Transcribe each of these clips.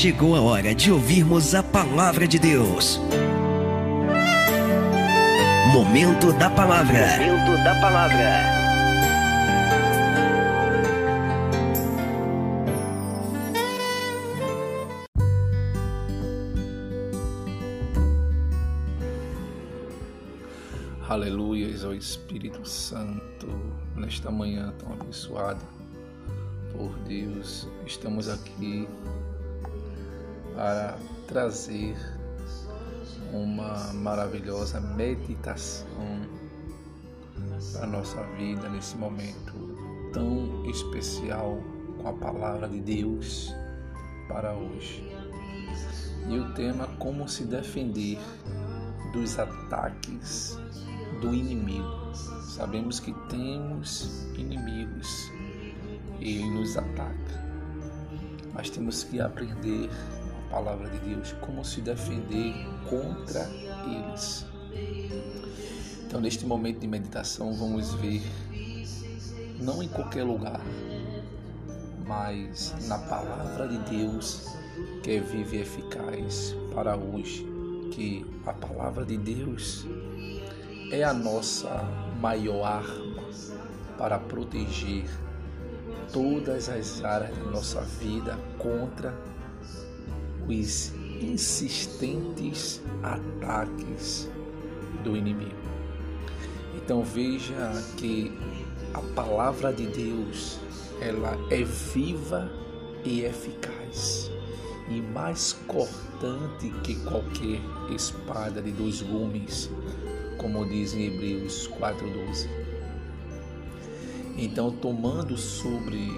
chegou a hora de ouvirmos a palavra de Deus. Momento da palavra. Momento da palavra. Aleluia ao Espírito Santo nesta manhã tão abençoada por Deus. Estamos aqui para trazer uma maravilhosa meditação para a nossa vida nesse momento tão especial com a palavra de Deus para hoje. E o tema como se defender dos ataques do inimigo. Sabemos que temos inimigos e ele nos ataca. Mas temos que aprender palavra de Deus, como se defender contra eles. Então, neste momento de meditação, vamos ver, não em qualquer lugar, mas na palavra de Deus, que é viva e eficaz para hoje, que a palavra de Deus é a nossa maior arma para proteger todas as áreas da nossa vida contra os insistentes ataques do inimigo. Então veja que a palavra de Deus, ela é viva e eficaz e mais cortante que qualquer espada de dois gumes, como diz em Hebreus 4:12. Então, tomando sobre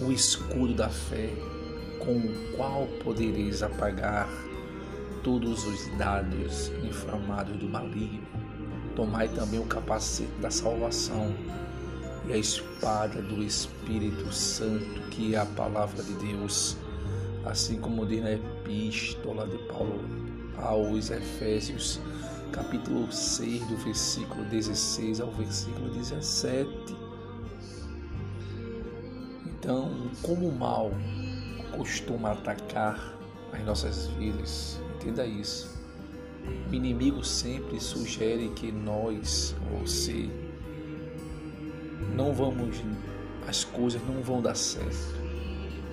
o escudo da fé, com o qual podereis apagar todos os dados inflamados do maligno, tomai também o capacete da salvação e a espada do Espírito Santo, que é a palavra de Deus, assim como diz na epístola de Paulo aos Efésios, capítulo 6, do versículo 16 ao versículo 17. Então, como o mal costuma atacar as nossas vidas, entenda isso. O inimigo sempre sugere que nós, você, não vamos, as coisas não vão dar certo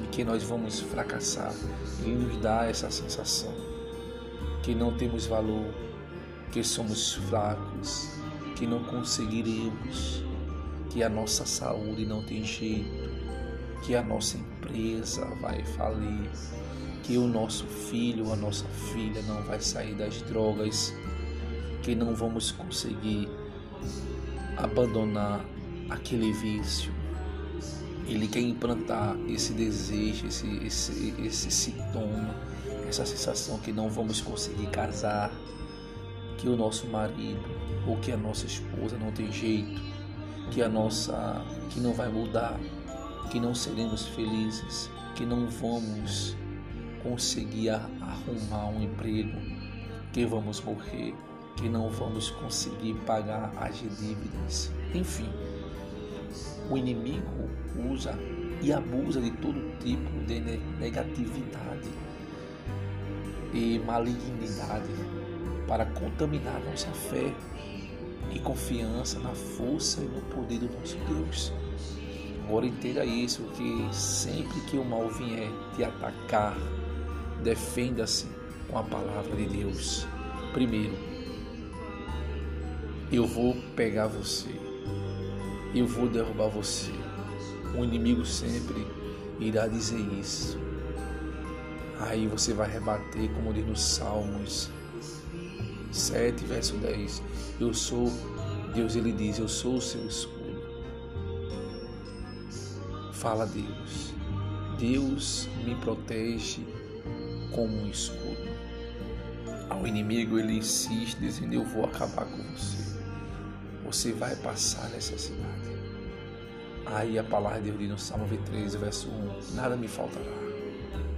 e que nós vamos fracassar. Ele nos dá essa sensação que não temos valor, que somos fracos, que não conseguiremos, que a nossa saúde não tem jeito, que a nossa empresa vai falir, que o nosso filho, a nossa filha não vai sair das drogas, que não vamos conseguir abandonar aquele vício. Ele quer implantar esse desejo, esse, esse, esse sintoma, essa sensação que não vamos conseguir casar, que o nosso marido ou que a nossa esposa não tem jeito, que a nossa que não vai mudar, que não seremos felizes, que não vamos conseguir arrumar um emprego, que vamos morrer, que não vamos conseguir pagar as dívidas. Enfim, o inimigo usa e abusa de todo tipo de negatividade e malignidade para contaminar nossa fé e confiança na força e no poder do nosso Deus. Agora entenda isso, que sempre que o mal vier te atacar, defenda-se com a palavra de Deus. Primeiro, eu vou pegar você, eu vou derrubar você. O inimigo sempre irá dizer isso. Aí você vai rebater, como diz nos Salmos 7, verso 10. Eu sou, Deus ele diz, eu sou o seu escudo. Fala Deus. Deus me protege como um escudo. Ao inimigo ele insiste dizendo eu vou acabar com você. Você vai passar necessidade. Aí a palavra de Deus diz no Salmo 23, verso 1: Nada me faltará,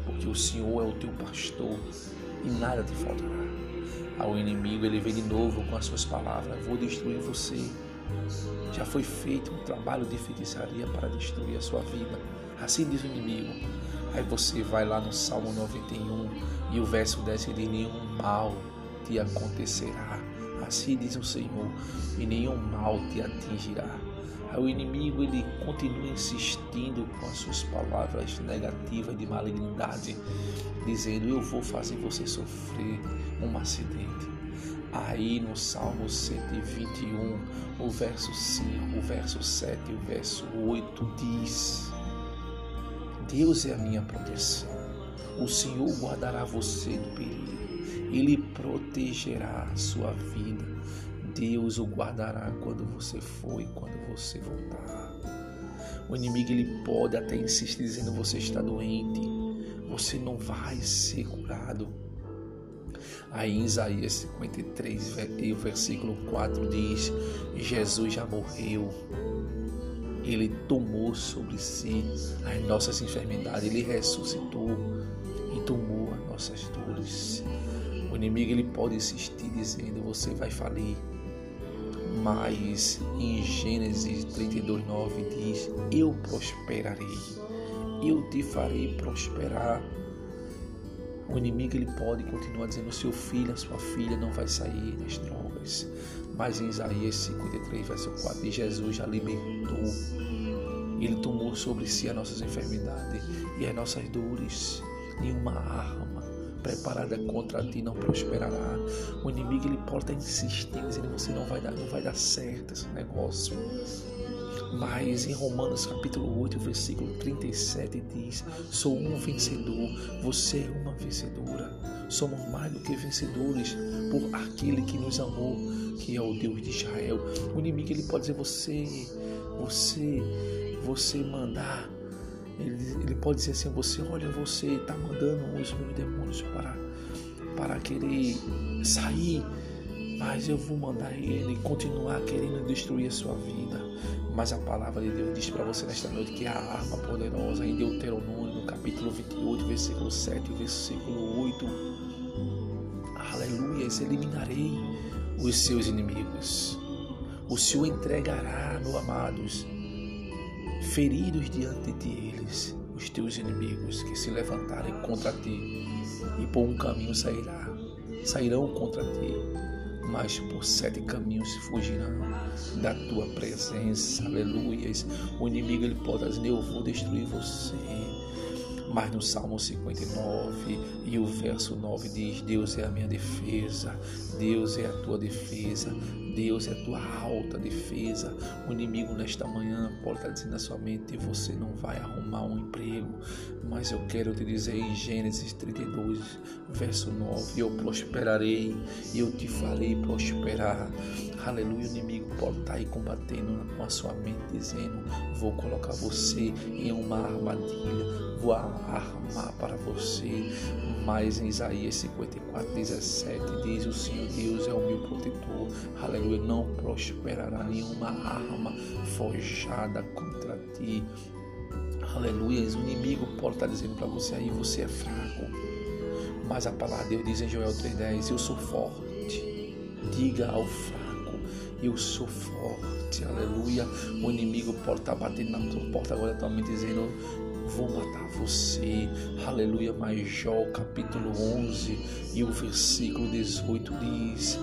porque o Senhor é o teu pastor e nada te faltará ao inimigo, ele vem de novo com as suas palavras: Vou destruir você. Já foi feito um trabalho de feitiçaria para destruir a sua vida. Assim diz o inimigo. Aí você vai lá no Salmo 91 e o verso 10 ele diz: Nenhum mal te acontecerá. Assim diz o Senhor, e nenhum mal te atingirá. Aí o inimigo ele continua insistindo com as suas palavras negativas de malignidade, dizendo: Eu vou fazer você sofrer um acidente. Aí no Salmo 121, o verso 5, o verso 7 e o verso 8 diz: Deus é a minha proteção. O Senhor guardará você do perigo. Ele protegerá a sua vida. Deus o guardará quando você for e quando você voltar. O inimigo ele pode até insistir dizendo você está doente, você não vai ser curado. Aí em Isaías 53, e o versículo 4 diz: Jesus já morreu, ele tomou sobre si as nossas enfermidades, ele ressuscitou e tomou as nossas dores. O inimigo ele pode insistir dizendo: você vai falir. Mas em Gênesis 32, 9 diz: Eu prosperarei, eu te farei prosperar. O inimigo ele pode continuar dizendo: seu filho, a sua filha não vai sair das drogas. Mas em Isaías 53, verso 4, diz: Jesus já libertou. Ele tomou sobre si as nossas enfermidades e as nossas dores. Nenhuma arma preparada contra ti não prosperará. O inimigo ele pode estar insistindo, dizendo: você não vai dar, não vai dar certo esse negócio. Mas em Romanos capítulo 8, versículo 37 diz: Sou um vencedor, você é uma vencedora. Somos mais do que vencedores por aquele que nos amou, que é o Deus de Israel. O inimigo ele pode dizer: Você, você, você mandar. Ele, ele pode dizer assim: Você, olha, você está mandando os meus demônios para, para querer sair mas eu vou mandar ele continuar querendo destruir a sua vida. Mas a palavra de Deus diz para você nesta noite que a arma poderosa em Deuteronômio, no capítulo 28, versículo 7 e versículo 8. Aleluia, eliminarei os seus inimigos. O Senhor entregará, meu amados, feridos diante de eles, os teus inimigos que se levantarem contra ti, e por um caminho sairá, sairão contra ti mas por sete caminhos fugirão da tua presença. Aleluias. O inimigo ele pode dizer: Eu vou destruir você. Mas no Salmo 59 e o verso 9 diz: Deus é a minha defesa, Deus é a tua defesa, Deus é a tua alta defesa. O inimigo nesta manhã pode estar dizendo na sua mente: você não vai arrumar um emprego. Mas eu quero te dizer em Gênesis 32, verso 9: Eu prosperarei eu te farei prosperar. Aleluia. O inimigo pode estar aí combatendo com a sua mente, dizendo: Vou colocar você em uma armadilha, vou armar para você. Mas em Isaías 54, 17 diz: O Senhor Deus é o meu protetor. Aleluia. Não prosperará nenhuma arma forjada contra ti. Aleluia. O inimigo pode estar dizendo para você aí: Você é fraco. Mas a palavra de Deus diz em Joel 3,10: Eu sou forte. Diga ao fraco: Eu sou forte. Aleluia. O inimigo pode estar batendo na tua porta agora atualmente dizendo: vou matar você. Aleluia. Mas Jó capítulo 11 e o versículo 18 diz: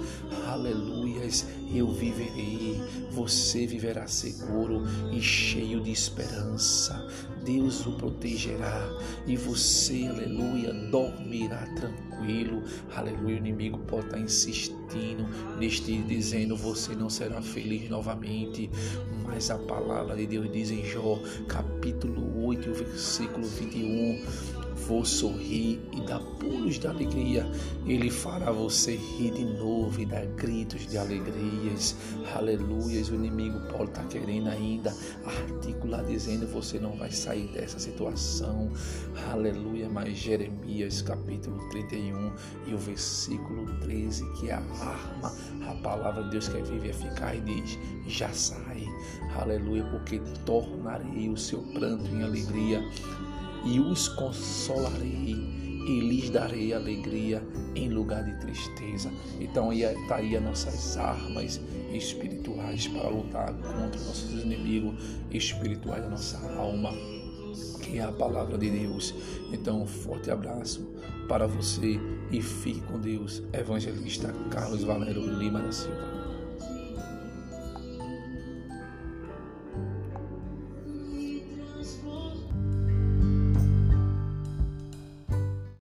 Aleluias, eu viverei, você viverá seguro e cheio de esperança. Deus o protegerá e você, aleluia, dormirá tranquilo. Aleluia, o inimigo pode estar insistindo neste dizendo você não será feliz novamente, mas a palavra de Deus diz em Jó, capítulo 8, versículo 21, vou sorrir e dar pulos de alegria. Ele fará você rir de novo e dar gritos de alegrias. Aleluias. O inimigo pode estar querendo ainda articular, dizendo: você não vai sair dessa situação. Aleluia. Mas Jeremias, capítulo 31 e o versículo 13, que é a arma, a palavra de Deus quer vivificar e diz: já sai. Aleluia. Porque tornarei o seu pranto em alegria e os consolarei e lhes darei alegria em lugar de tristeza. Então está aí as nossas armas espirituais para lutar contra nossos inimigos espirituais da nossa alma. que é a palavra de Deus. Então, um forte abraço para você e fique com Deus, evangelista Carlos Valério Lima da Silva.